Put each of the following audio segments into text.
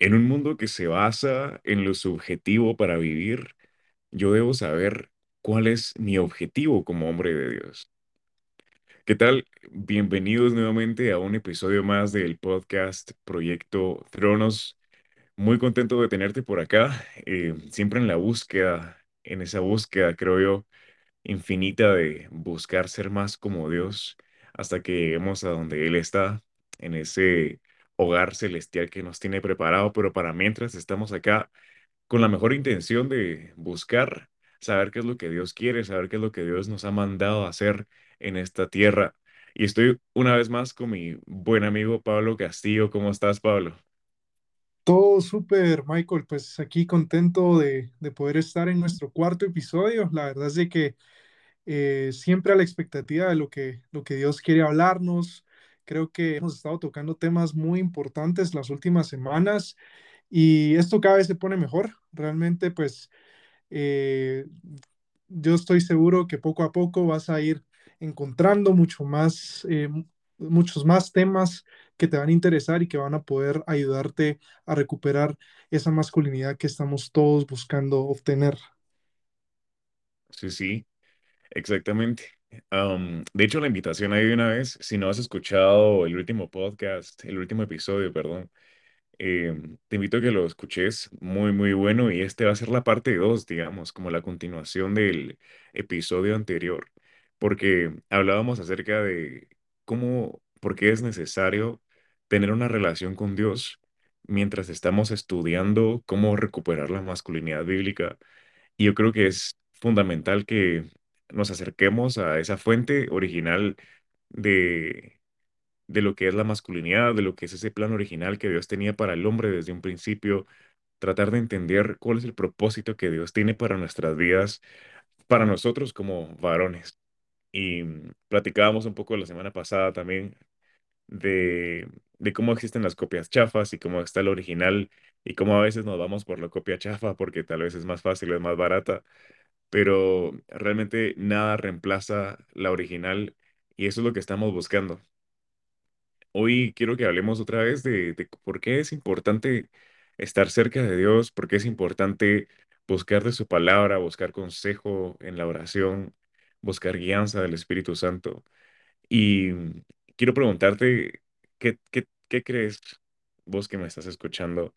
En un mundo que se basa en lo subjetivo para vivir, yo debo saber cuál es mi objetivo como hombre de Dios. ¿Qué tal? Bienvenidos nuevamente a un episodio más del podcast Proyecto Tronos. Muy contento de tenerte por acá, eh, siempre en la búsqueda, en esa búsqueda, creo yo, infinita de buscar ser más como Dios hasta que lleguemos a donde Él está, en ese hogar celestial que nos tiene preparado, pero para mientras estamos acá con la mejor intención de buscar saber qué es lo que Dios quiere, saber qué es lo que Dios nos ha mandado hacer en esta tierra. Y estoy una vez más con mi buen amigo Pablo Castillo. ¿Cómo estás, Pablo? Todo súper, Michael. Pues aquí contento de, de poder estar en nuestro cuarto episodio. La verdad es de que eh, siempre a la expectativa de lo que, lo que Dios quiere hablarnos. Creo que hemos estado tocando temas muy importantes las últimas semanas y esto cada vez se pone mejor. Realmente, pues eh, yo estoy seguro que poco a poco vas a ir encontrando mucho más, eh, muchos más temas que te van a interesar y que van a poder ayudarte a recuperar esa masculinidad que estamos todos buscando obtener. Sí, sí. Exactamente. De hecho, la invitación ahí de una vez, si no has escuchado el último podcast, el último episodio, perdón, em, te invito a que lo escuches, muy, muy bueno, y este va a ser la parte 2, digamos, como la continuación del episodio anterior, porque hablábamos acerca de cómo, por qué es necesario tener una relación con Dios mientras estamos estudiando cómo recuperar la masculinidad bíblica y yo creo que es fundamental que nos acerquemos a esa fuente original de, de lo que es la masculinidad, de lo que es ese plan original que Dios tenía para el hombre desde un principio, tratar de entender cuál es el propósito que Dios tiene para nuestras vidas, para nosotros como varones. Y mm, platicábamos un poco la semana pasada también de, de cómo existen las copias chafas y cómo está el original y cómo a veces nos vamos por la copia chafa porque tal vez es más fácil es más barata pero realmente nada reemplaza la original y eso es lo que estamos buscando. Hoy quiero que hablemos otra vez de, de por qué es importante estar cerca de Dios, por qué es importante buscar de su palabra, buscar consejo en la oración, buscar guianza del Espíritu Santo. Y quiero preguntarte, ¿qué, qué, qué crees vos que me estás escuchando?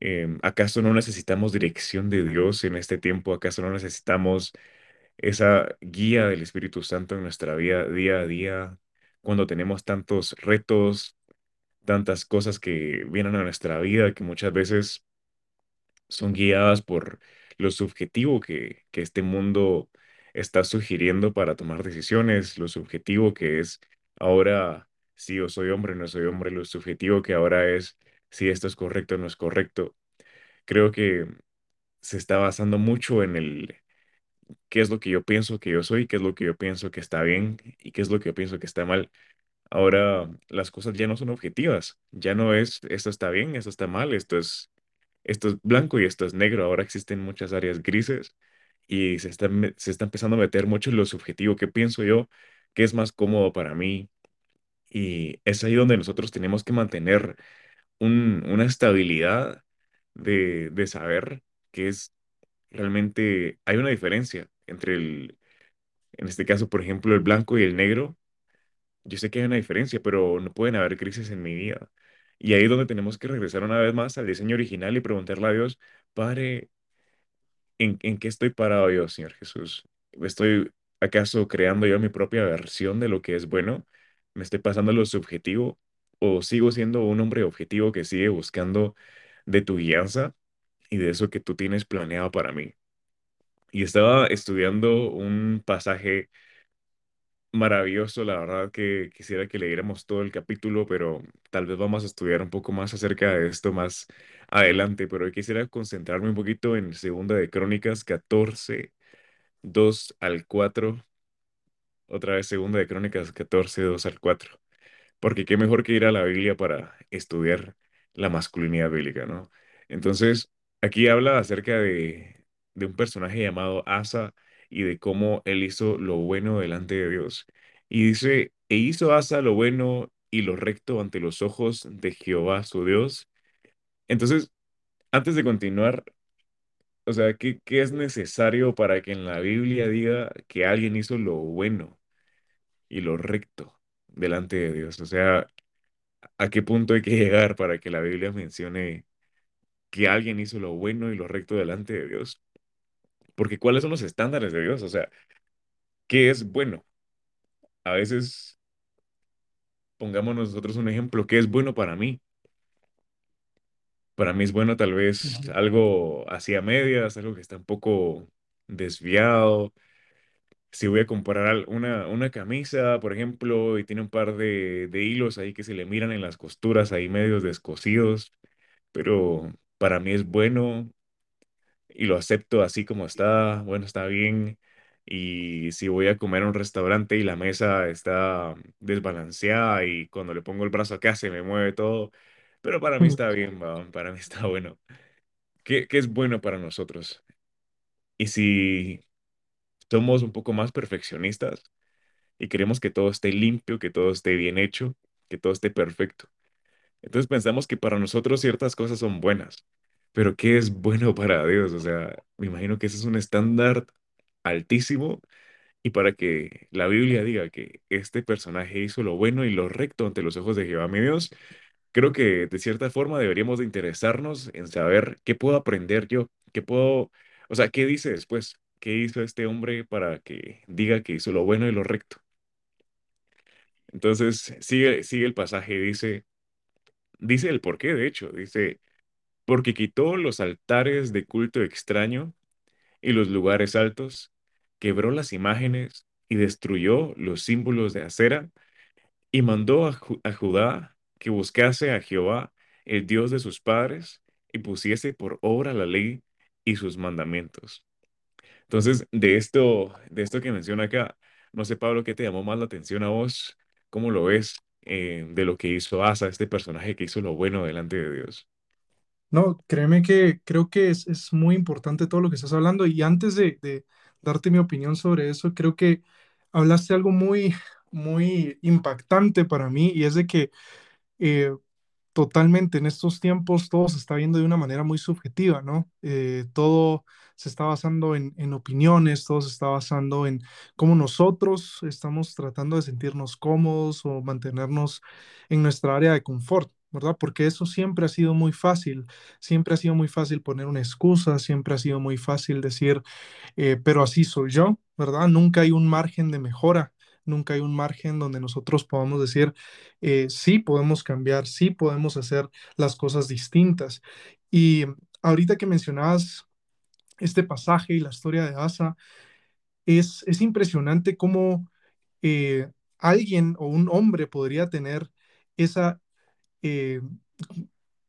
Em, ¿acaso no necesitamos dirección de Dios en este tiempo? ¿Acaso no necesitamos esa guía del Espíritu Santo en nuestra vida día a día cuando tenemos tantos retos, tantas cosas que vienen a nuestra vida que muchas veces son guiadas por lo subjetivo que, que este mundo está sugiriendo para tomar decisiones, lo subjetivo que es ahora si yo soy hombre, no soy hombre, lo subjetivo que ahora es si esto es correcto o no es correcto. Creo que se está basando mucho en el qué es lo que yo pienso que yo soy, qué es lo que yo pienso que está bien y qué es lo que yo pienso que está mal. Ahora las cosas ya no son objetivas, ya no es esto está bien, esto está mal, esto es, esto es blanco y esto es negro. Ahora existen muchas áreas grises y se está, se está empezando a meter mucho en lo subjetivo, qué pienso yo, qué es más cómodo para mí. Y es ahí donde nosotros tenemos que mantener un- una estabilidad de, de saber que es realmente, hay una diferencia entre el, en este caso, por ejemplo, el blanco y el negro. Yo sé que hay una diferencia, pero no pueden haber crisis en mi vida. Y ahí es donde tenemos que regresar una vez más al diseño original y preguntarle a Dios, Padre, ¿en, en qué estoy parado yo, Señor Jesús? ¿Estoy acaso creando yo mi propia versión de lo que es bueno? ¿Me estoy pasando lo subjetivo? ¿O sigo siendo un hombre objetivo que sigue buscando de tu guianza y de eso que tú tienes planeado para mí? Y estaba estudiando un pasaje maravilloso, la verdad que quisiera que leyéramos todo el capítulo, pero tal vez vamos a estudiar un poco más acerca de esto más adelante, pero hoy quisiera concentrarme un poquito en Segunda de Crónicas 14 2 al cuatro otra vez Segunda de Crónicas 14 2 al cuatro porque qué mejor que ir a la Biblia para estudiar la masculinidad bíblica, ¿no? Entonces, aquí habla acerca de, de un personaje llamado Asa y de cómo él hizo lo bueno delante de Dios. Y dice, e hizo Asa lo bueno y lo recto ante los ojos de Jehová su Dios, Entonces, antes de continuar, o sea, ¿qué, qué es necesario para que en la Biblia diga que alguien hizo lo bueno y lo recto delante de Dios? O sea, ¿a qué punto hay que llegar para que la Biblia mencione que alguien hizo lo bueno y lo recto delante de Dios? Porque ¿cuáles son los estándares de Dios? O sea, ¿qué es bueno? A veces, pongamos nosotros un ejemplo, ¿qué es bueno para mí? Para mí es bueno tal vez algo hacia medias, algo que está un poco desviado. Si voy a comprar una, una camisa, por ejemplo, y tiene un par de, de hilos ahí que se le miran en las costuras, ahí medios descosidos, pero para mí es bueno y lo acepto así como está, bueno, está bien. Y si voy a comer a un restaurante y la mesa está desbalanceada y cuando le pongo el brazo acá se me mueve todo, pero para mí está bien, para mí está bueno. ¿Qué, qué es bueno para nosotros? Y si somos un poco más perfeccionistas y queremos que todo esté limpio, que todo esté bien hecho, que todo esté perfecto, entonces pensamos que para nosotros ciertas cosas son buenas, pero ¿qué es bueno para Dios? O sea, me imagino que ese es un estándar altísimo y para que la Biblia diga que este personaje hizo lo bueno y lo recto ante los ojos de Jehová mi Dios, creo que de cierta forma deberíamos de interesarnos en saber qué puedo aprender yo, qué puedo, o sea, qué dice después, qué hizo este hombre para que diga que hizo lo bueno y lo recto. Entonces, sigue, sigue el pasaje, dice, dice el por qué, de hecho, dice, porque quitó los altares de culto extraño y los lugares altos, quebró las imágenes y destruyó los símbolos de acera y mandó a, a Judá que buscase a Jehová, el Dios de sus padres, y pusiese por obra la ley y sus mandamientos. Entonces, de esto, de esto que menciona acá, no sé, Pablo, ¿qué te llamó más la atención a vos? ¿Cómo lo ves eh, de lo que hizo Asa, este personaje que hizo lo bueno delante de Dios? No, créeme que creo que es, es muy importante todo lo que estás hablando y antes de, darte mi opinión sobre eso, creo que hablaste algo muy, muy impactante para mí y es de que eh, Totalmente, en estos tiempos todo se está viendo de una manera muy subjetiva, ¿no? Eh, todo se está basando en, opiniones, todo se está basando en cómo nosotros estamos tratando de sentirnos cómodos o mantenernos en nuestra área de confort, ¿verdad? Porque eso siempre ha sido muy fácil, siempre ha sido muy fácil poner una excusa, siempre ha sido muy fácil decir, eh, pero así soy yo, ¿verdad? Nunca hay un margen de mejora, nunca hay un margen donde nosotros podamos decir, eh, sí podemos cambiar, sí podemos hacer las cosas distintas. Y ahorita que mencionabas este pasaje y la historia de Asa, es, es impresionante cómo eh, alguien o un hombre podría tener esa eh,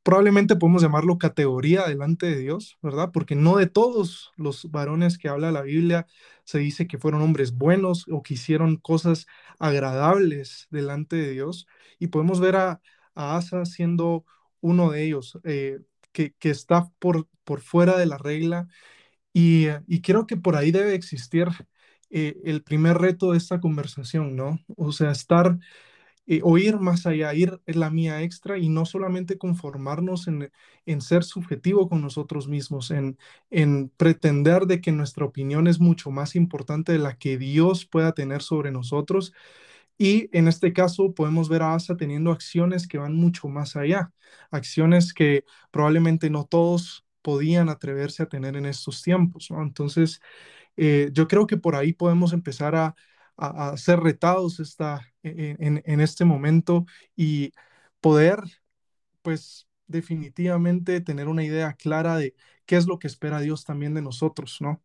probablemente podemos llamarlo categoría delante de Dios, ¿verdad? Porque no de todos los varones que habla la Biblia se dice que fueron hombres buenos o que hicieron cosas agradables delante de Dios. Y podemos ver a, Asa siendo uno de ellos, eh, que, está por, fuera de la regla. Y, y creo que por ahí debe existir eh, el primer reto de esta conversación, ¿no? O sea, estar eh, o ir más allá, ir la mía extra y no solamente conformarnos en, en ser subjetivo con nosotros mismos, en, en pretender de que nuestra opinión es mucho más importante de la que Dios pueda tener sobre nosotros. Y en este caso podemos ver a Asa teniendo acciones que van mucho más allá, acciones que probablemente no todos podían atreverse a tener en estos tiempos. Entonces, eh, yo creo que por ahí podemos empezar a, a- ser retados esta, en, en- este momento y poder, pues, definitivamente tener una idea clara de qué es lo que espera Dios también de nosotros, ¿no?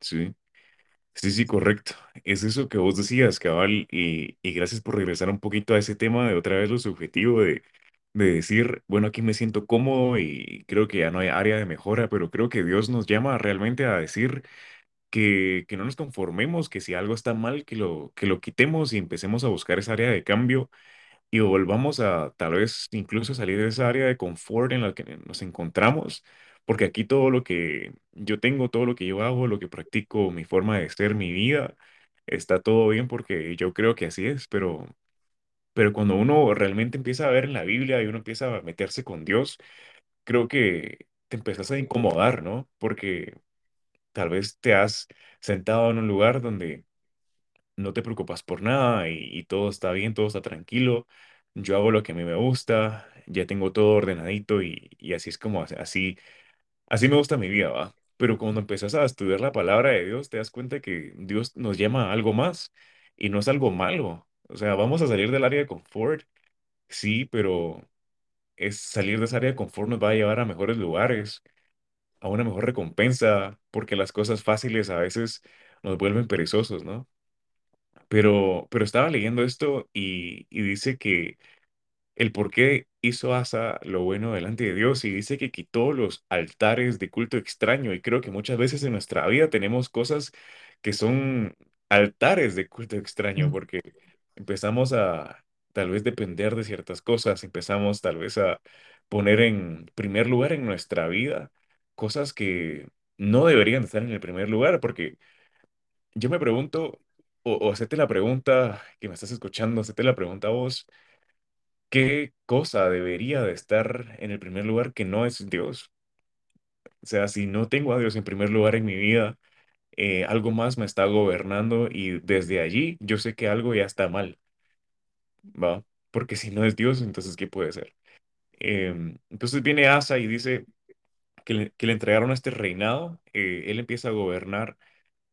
Sí. Sí, sí, correcto. Es eso que vos decías, cabal, y, y gracias por regresar un poquito a ese tema de otra vez lo subjetivo de, de decir, bueno, aquí me siento cómodo y creo que ya no hay área de mejora, pero creo que Dios nos llama realmente a decir que, que no nos conformemos, que si algo está mal, que lo, que lo quitemos y empecemos a buscar esa área de cambio y volvamos a tal vez incluso salir de esa área de confort en la que nos encontramos, porque aquí todo lo que yo tengo, todo lo que yo hago, lo que practico, mi forma de ser, mi vida, está todo bien porque yo creo que así es, pero Pero cuando uno realmente empieza a ver en la Biblia y uno empieza a meterse con Dios, creo que te empezás a incomodar, ¿no? Porque tal vez te has sentado en un lugar donde no te preocupas por nada y, todo está bien, todo está tranquilo. Yo hago lo que a mí me gusta, ya tengo todo ordenadito y, y así es como así Así me gusta mi vida, ¿va? Pero cuando empezás a estudiar la palabra de Dios, te das cuenta que Dios nos llama a algo más y no es algo malo. O sea, vamos a salir del área de confort, sí, pero es salir de esa área de confort nos va a llevar a mejores lugares, a una mejor recompensa, porque las cosas fáciles a veces nos vuelven perezosos, ¿no? Pero, pero estaba leyendo esto y, y dice que el por qué hizo Asa lo bueno delante de Dios y dice que quitó los altares de culto extraño y creo que muchas veces en nuestra vida tenemos cosas que son altares de culto extraño porque empezamos a tal vez depender de ciertas cosas, empezamos tal vez a poner en primer lugar en nuestra vida cosas que no deberían estar en el primer lugar porque yo me pregunto o, o hacete la pregunta que me estás escuchando, hacete la pregunta a vos. ¿Qué cosa debería de estar en el primer lugar que no es Dios? O sea, si no tengo a Dios en primer lugar en mi vida, eh, algo más me está gobernando y desde allí yo sé que algo ya está mal, ¿va? Porque si no es Dios, entonces ¿qué puede ser? Em, entonces viene Asa y dice que le, que le entregaron este reinado, eh, él empieza a gobernar,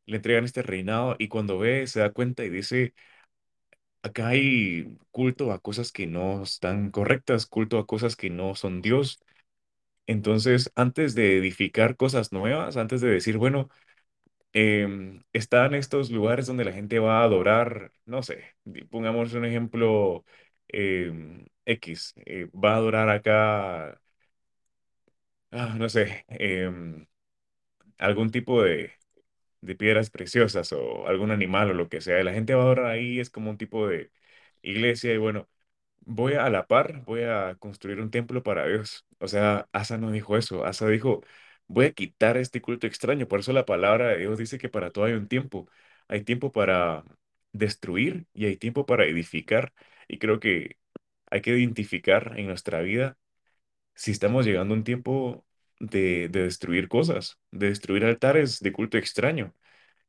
le entregan este reinado y cuando ve se da cuenta y dice, acá hay culto a cosas que no están correctas, culto a cosas que no son Dios. Entonces, antes de edificar cosas nuevas, antes de decir, bueno, em, están estos lugares donde la gente va a adorar, no sé, pongamos un ejemplo em, X, eh, va a adorar acá, ah, no sé, em, algún tipo de, de piedras preciosas o algún animal o lo que sea. La gente va a adorar ahí, es como un tipo de iglesia y bueno. Voy a la par, voy a construir un templo para Dios. O sea, Asa no dijo eso. Asa dijo, voy a quitar este culto extraño. Por eso la palabra de Dios dice que para todo hay un tiempo. Hay tiempo para destruir y hay tiempo para edificar. Y creo que hay que identificar en nuestra vida si estamos llegando a un tiempo de, de destruir cosas, de destruir altares de culto extraño,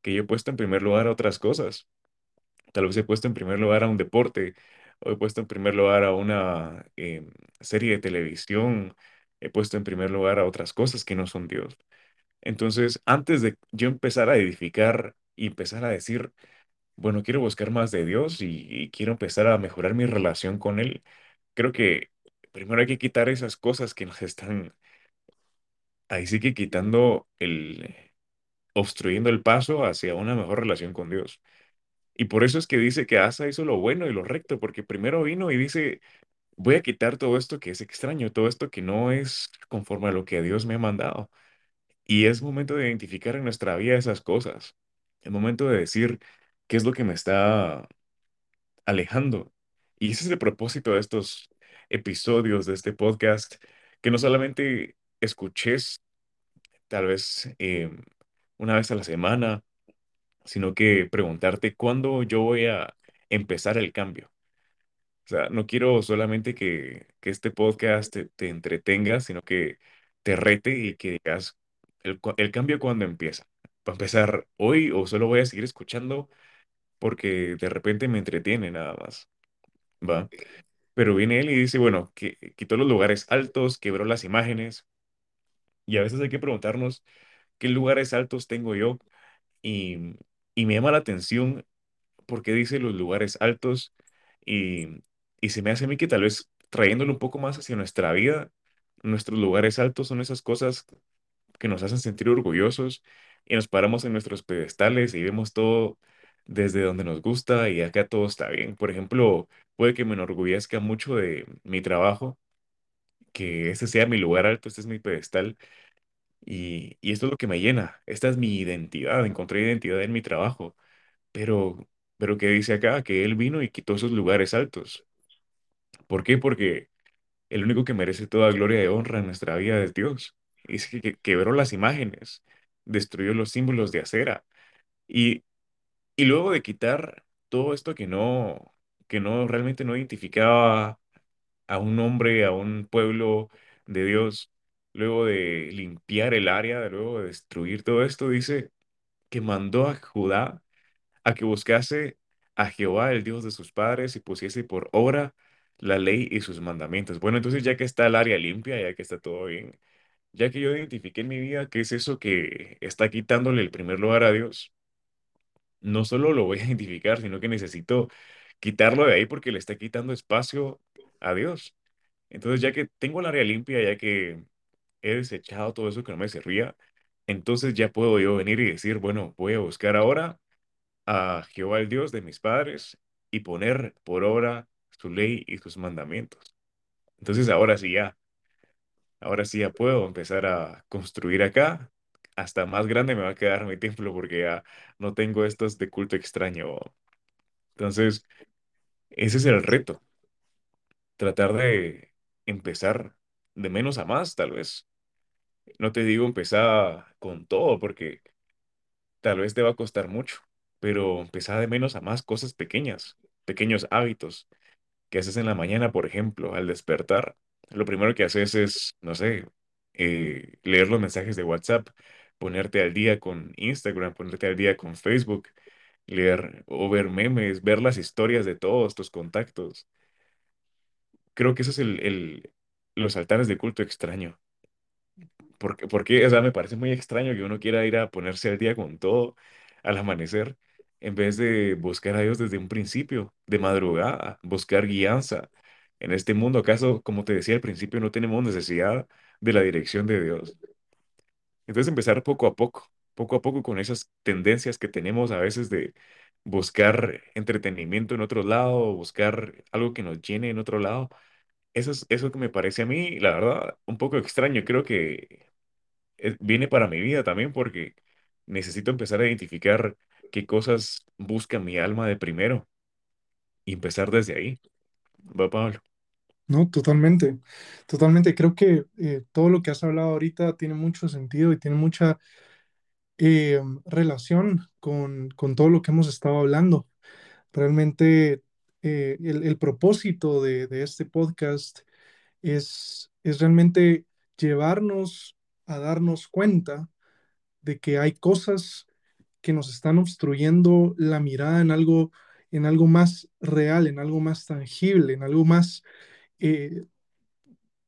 que yo he puesto en primer lugar a otras cosas. Tal vez he puesto en primer lugar a un deporte, o he puesto en primer lugar a una em, serie de televisión, he puesto en primer lugar a otras cosas que no son Dios. Entonces, antes de yo empezar a edificar y empezar a decir, bueno, quiero buscar más de Dios y, y quiero empezar a mejorar mi relación con Él, creo que primero hay que quitar esas cosas que nos están ahí sí que quitando el, obstruyendo el paso hacia una mejor relación con Dios. Y por eso es que dice que Asa hizo lo bueno y lo recto, porque primero vino y dice, voy a quitar todo esto que es extraño, todo esto que no es conforme a lo que Dios me ha mandado. Y es momento de identificar en nuestra vida esas cosas. Es momento de decir qué es lo que me está alejando. Y ese es el propósito de estos episodios de este podcast, que no solamente escuches tal vez eh, una vez a la semana, sino que preguntarte cuándo yo voy a empezar el cambio. O sea, no quiero solamente que, que este podcast te, te entretenga, sino que te rete y que digas el, el cambio cuando empieza. ¿Va a empezar hoy o solo voy a seguir escuchando porque de repente me entretiene nada más? ¿Va? Pero viene él y dice, bueno, que quitó los lugares altos, quebró las imágenes y a veces hay que preguntarnos qué lugares altos tengo yo y, y me llama la atención porque dice los lugares altos y, y se me hace a mí que tal vez trayéndolo un poco más hacia nuestra vida, nuestros lugares altos son esas cosas que nos hacen sentir orgullosos y nos paramos en nuestros pedestales y vemos todo desde donde nos gusta y acá todo está bien. Por ejemplo, puede que me enorgullezca mucho de mi trabajo, que ese sea mi lugar alto, este es mi pedestal y, y esto es lo que me llena, esta es mi identidad, encontré identidad en mi trabajo. Pero, pero ¿qué dice acá? Que él vino y quitó esos lugares altos. ¿Por qué? Porque el único que merece toda gloria y honra en nuestra vida es Dios. Dice que, que quebró las imágenes, destruyó los símbolos de acera. Y, y luego de quitar todo esto que no, que no realmente no identificaba a un hombre, a un pueblo de Dios, luego de limpiar el área, luego de destruir todo esto, dice que mandó a Judá a que buscase a Jehová, el Dios de sus padres, y pusiese por obra la ley y sus mandamientos. Bueno, entonces ya que está el área limpia, ya que está todo bien, ya que yo identifiqué en mi vida qué es eso que está quitándole el primer lugar a Dios, no solo lo voy a identificar, sino que necesito quitarlo de ahí porque le está quitando espacio a Dios. Entonces, ya que tengo el área limpia, ya que he desechado todo eso que no me servía, entonces ya puedo yo venir y decir, bueno, voy a buscar ahora a Jehová el Dios de mis padres y poner por obra su ley y sus mandamientos. Entonces, ahora sí ya, ahora sí ya puedo empezar a construir acá. Hasta más grande me va a quedar mi templo porque ya no tengo estos de culto extraño. Entonces, ese es el reto, tratar de empezar de menos a más, tal vez. No te digo empezar con todo, porque tal vez te va a costar mucho, pero empezar de menos a más cosas pequeñas, pequeños hábitos que haces en la mañana, por ejemplo, al despertar. Lo primero que haces es, no sé, eh, leer los mensajes de WhatsApp, ponerte al día con Instagram, ponerte al día con Facebook, leer o ver memes, ver las historias de todos tus contactos. Creo que eso es el, el- los altares de culto extraño. Porque, porque, o sea, me parece muy extraño que uno quiera ir a ponerse al día con todo al amanecer, en vez de buscar a Dios desde un principio, de madrugada, buscar guianza. En este mundo, ¿acaso, como te decía al principio, no tenemos necesidad de la dirección de Dios? Entonces empezar poco a poco, poco a poco con esas tendencias que tenemos a veces de buscar entretenimiento en otro lado, buscar algo que nos llene en otro lado. Eso es eso que me parece a mí, la verdad, un poco extraño. Creo que viene para mi vida también porque necesito empezar a identificar qué cosas busca mi alma de primero y empezar desde ahí. Va, Pablo. No, totalmente, totalmente. Creo que eh, todo lo que has hablado ahorita tiene mucho sentido y tiene mucha eh, relación con, con todo lo que hemos estado hablando. Realmente eh, el, el propósito de, de este podcast es, es realmente llevarnos a darnos cuenta de que hay cosas que nos están obstruyendo la mirada en algo, en algo más real, en algo más tangible, en algo más, eh,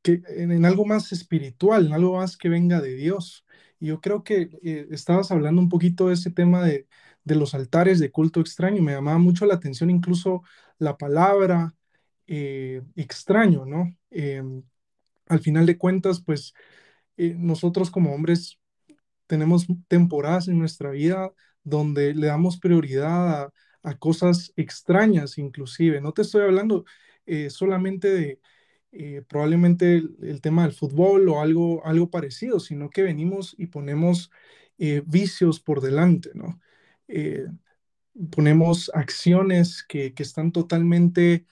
que, en, en algo más espiritual, en algo más que venga de Dios. Y yo creo que eh, estabas hablando un poquito de ese tema de, de los altares de culto extraño. Me llamaba mucho la atención incluso la palabra eh, extraño, ¿no? Em, al final de cuentas, pues eh, nosotros como hombres tenemos temporadas en nuestra vida donde le damos prioridad a, cosas extrañas inclusive. No te estoy hablando solamente de eh, probablemente el, tema del fútbol o algo, algo parecido, sino que venimos y ponemos eh, vicios por delante, ¿no? Eh, ponemos acciones que, que están totalmente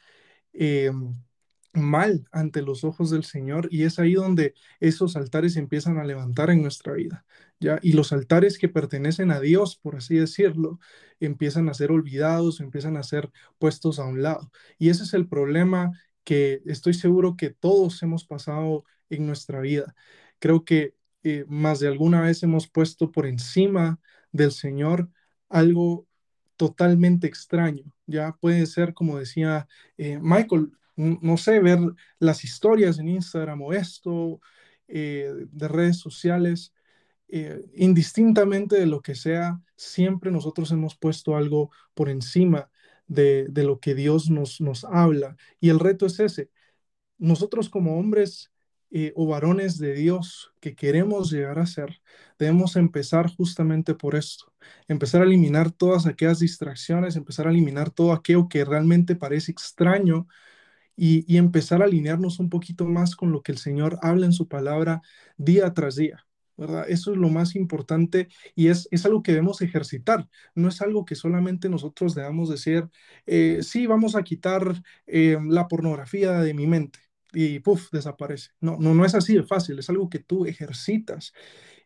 mal ante los ojos del Señor y es ahí donde esos altares empiezan a levantar en nuestra vida, ¿ya? Y los altares que pertenecen a Dios, por así decirlo, empiezan a ser olvidados, empiezan a ser puestos a un lado. Y ese es el problema que estoy seguro que todos hemos pasado en nuestra vida. Creo que eh, más de alguna vez hemos puesto por encima del Señor algo totalmente extraño. Ya puede ser, como decía eh, Michael, no sé, ver las historias en Instagram o esto, eh, de redes sociales, indistintamente de lo que sea, siempre nosotros hemos puesto algo por encima de, de lo que Dios nos, nos habla. Y el reto es ese. Nosotros como hombres eh, o varones de Dios que queremos llegar a ser, debemos empezar justamente por esto, empezar a eliminar todas aquellas distracciones, empezar a eliminar todo aquello que realmente parece extraño y, y empezar a alinearnos un poquito más con lo que el Señor habla en su palabra día tras día. ¿Verdad? Eso es lo más importante y es, es algo que debemos ejercitar. No es algo que solamente nosotros debamos decir, eh, sí, vamos a quitar eh, la pornografía de mi mente y puff, desaparece. No, no, no es así de fácil, es algo que tú ejercitas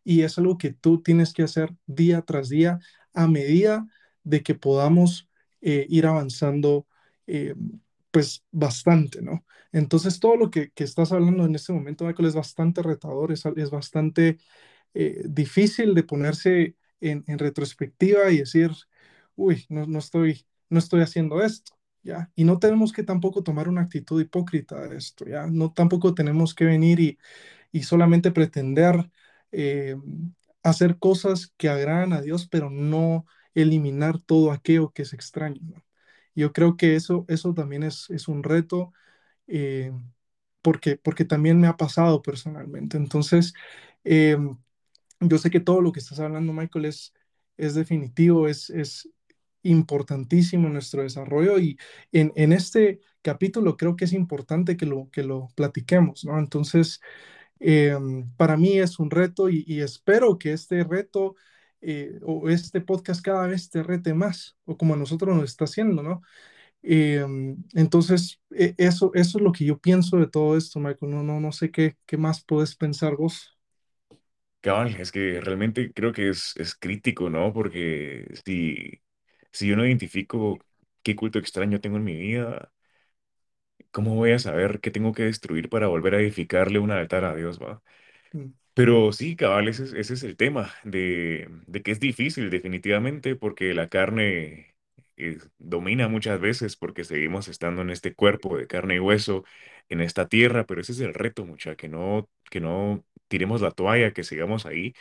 y es algo que tú tienes que hacer día tras día a medida de que podamos eh, ir avanzando eh, pues bastante, ¿no? Entonces todo lo que, que estás hablando en este momento, Michael, es bastante retador, es, es bastante eh, difícil de ponerse en, en retrospectiva y decir, uy, no, no estoy, no estoy haciendo esto. ¿Ya? Y no tenemos que tampoco tomar una actitud hipócrita de esto, ¿ya? No tampoco tenemos que venir y, y solamente pretender eh, hacer cosas que agradan a Dios, pero no eliminar todo aquello que es extraño, ¿no? Yo creo que eso, eso también es, es un reto, eh, porque, porque también me ha pasado personalmente. Entonces, eh, yo sé que todo lo que estás hablando, Michael, es, es definitivo, es, es importantísimo en nuestro desarrollo y en, en este capítulo creo que es importante que lo, que lo platiquemos, ¿no? Entonces, eh, para mí es un reto y, y espero que este reto eh, o este podcast cada vez te rete más, o como a nosotros nos está haciendo, ¿no? Eh, entonces, eh, eso, eso es lo que yo pienso de todo esto, Michael. No, no, no sé qué, qué más puedes pensar vos. Cabal, es que realmente creo que es, es crítico, ¿no? Porque si, si yo no identifico qué culto extraño tengo en mi vida, ¿cómo voy a saber qué tengo que destruir para volver a edificarle un altar a Dios, va? Mm, Pero sí, cabal, ese es, ese es el tema, de, de que es difícil definitivamente porque la carne eh, domina muchas veces porque seguimos estando en este cuerpo de carne y hueso, en esta tierra, pero ese es el reto, mucha, que no, que no tiremos la toalla, que sigamos ahí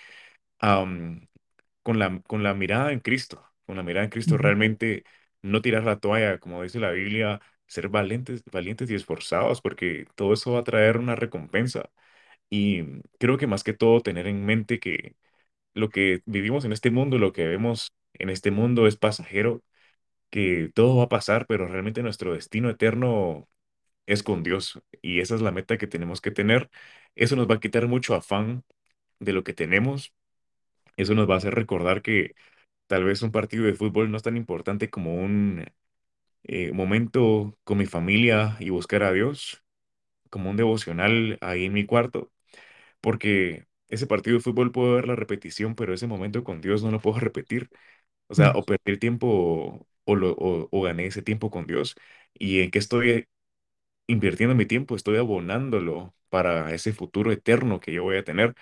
am, con la, con la mirada en Cristo, con la mirada en Cristo, realmente no tirar la toalla, como dice la Biblia, ser valientes, valientes y esforzados, porque todo eso va a traer una recompensa. Y creo que más que todo tener en mente que lo que vivimos en este mundo, lo que vemos en este mundo es pasajero, que todo va a pasar, pero realmente nuestro destino eterno es con Dios. Y esa es la meta que tenemos que tener. Eso nos va a quitar mucho afán de lo que tenemos. Eso nos va a hacer recordar que tal vez un partido de fútbol no es tan importante como un eh, momento con mi familia y buscar a Dios, como un devocional ahí en mi cuarto porque ese partido de fútbol puedo ver la repetición, pero ese momento con Dios no lo puedo repetir. O sea, o perdí el tiempo o, lo, o, o gané ese tiempo con Dios. ¿Y en qué estoy invirtiendo mi tiempo? Estoy abonándolo para ese futuro eterno que yo voy a tener.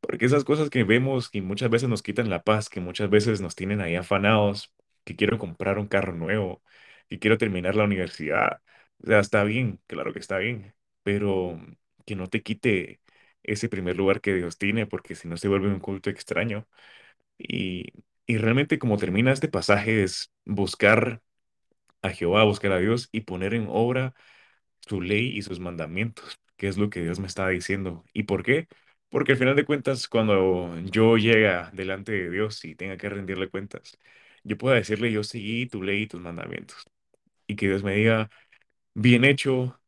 Porque esas cosas que vemos que muchas veces nos quitan la paz, que muchas veces nos tienen ahí afanados, que quiero comprar un carro nuevo, que quiero terminar la universidad. O sea, está bien, claro que está bien, pero que no te quite ese primer lugar que Dios tiene, porque si no se vuelve un culto extraño. Y, y realmente como termina este pasaje es buscar a Jehová, buscar a Dios y poner en obra su ley y sus mandamientos, que es lo que Dios me estaba diciendo. ¿Y por qué? Porque al final de cuentas, cuando yo llega delante de Dios y tenga que rendirle cuentas, yo pueda decirle, yo seguí tu ley y tus mandamientos. Y que Dios me diga, bien hecho,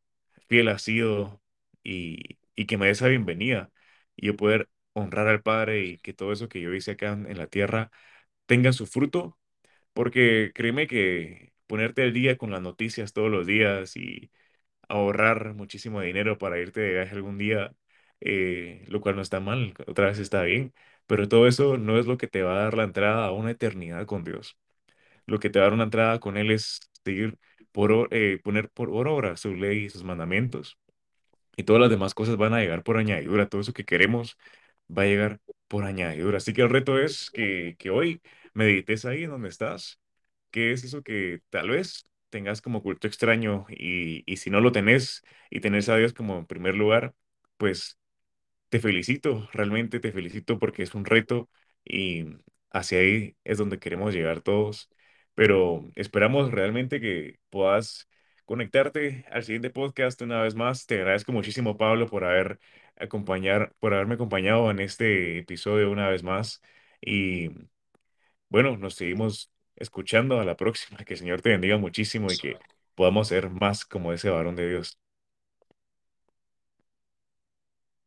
fiel has sido, y, y que me dé esa bienvenida. Y yo poder honrar al Padre y que todo eso que yo hice acá en la tierra tenga su fruto. Porque créeme que ponerte al día con las noticias todos los días y ahorrar muchísimo dinero para irte de viaje algún día, eh, lo cual no está mal, otra vez está bien, pero todo eso no es lo que te va a dar la entrada a una eternidad con Dios. Lo que te va a dar una entrada con Él es seguir por, eh, poner por obra su ley y sus mandamientos. Y todas las demás cosas van a llegar por añadidura. Todo eso que queremos va a llegar por añadidura. Así que el reto es que, que hoy medites ahí en donde estás. ¿Qué es eso que tal vez tengas como culto extraño? Y, y si no lo tenés y tenés a Dios como en primer lugar, pues te felicito, realmente te felicito porque es un reto y hacia ahí es donde queremos llegar todos. Pero esperamos realmente que puedas conectarte al siguiente podcast una vez más. Te agradezco muchísimo, Pablo, por haber acompañar, por haberme acompañado en este episodio una vez más. Y bueno, nos seguimos escuchando a la próxima. Que el Señor te bendiga muchísimo y que podamos ser más como ese varón de Dios.